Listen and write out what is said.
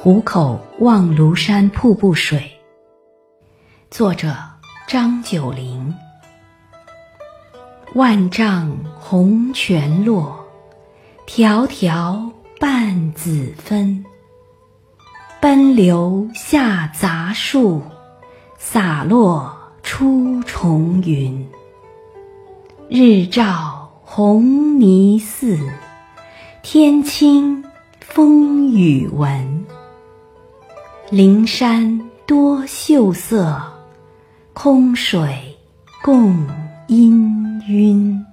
虎口望庐山瀑布水。作者张九龄。万丈红泉落，迢迢半子分。奔流下杂树，洒落出重云。日照红泥寺，天清风雨闻。灵山多秀色，空水共氤氲。